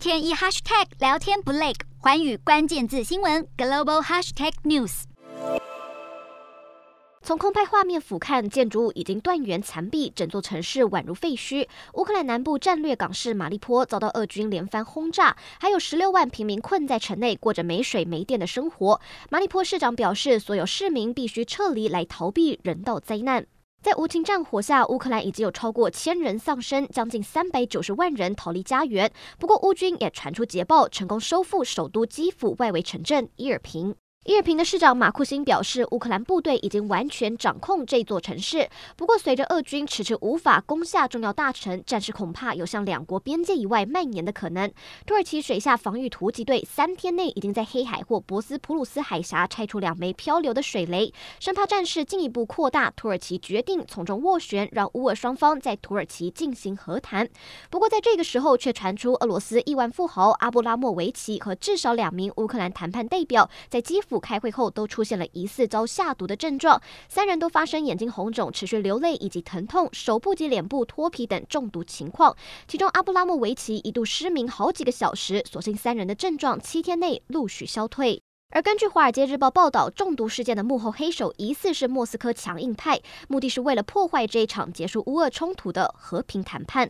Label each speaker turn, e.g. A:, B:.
A: 天一 hashtag 聊天不累，寰宇关键字新闻 global hashtag news。
B: 从空拍画面俯瞰，建筑物已经断垣残壁，整座城市宛如废墟。乌克兰南部战略港市马利坡遭到俄军连番轰炸，还有十六万平民困在城内，过着没水没电的生活。马利坡市长表示，所有市民必须撤离来逃避人道灾难。在无情战火下，乌克兰已经有超过千人丧生，将近三百九十万人逃离家园。不过，乌军也传出捷报，成功收复首都基辅外围城镇伊尔平。伊尔平的市长马库辛表示，乌克兰部队已经完全掌控这座城市。不过，随着俄军迟迟无法攻下重要大城，战事恐怕有向两国边界以外蔓延的可能。土耳其水下防御突击队三天内已经在黑海或博斯普鲁斯海峡拆除两枚漂流的水雷，生怕战事进一步扩大。土耳其决定从中斡旋，让乌俄双方在土耳其进行和谈。不过，在这个时候却传出俄罗斯亿万富豪阿布拉莫维奇和至少两名乌克兰谈判代表在基辅。开会后都出现了疑似遭下毒的症状，三人都发生眼睛红肿、持续流泪以及疼痛、手部及脸部脱皮等中毒情况。其中阿布拉莫维奇一度失明好几个小时，所幸三人的症状七天内陆续消退。而根据《华尔街日报》报道，中毒事件的幕后黑手疑似是莫斯科强硬派，目的是为了破坏这一场结束乌俄冲突的和平谈判。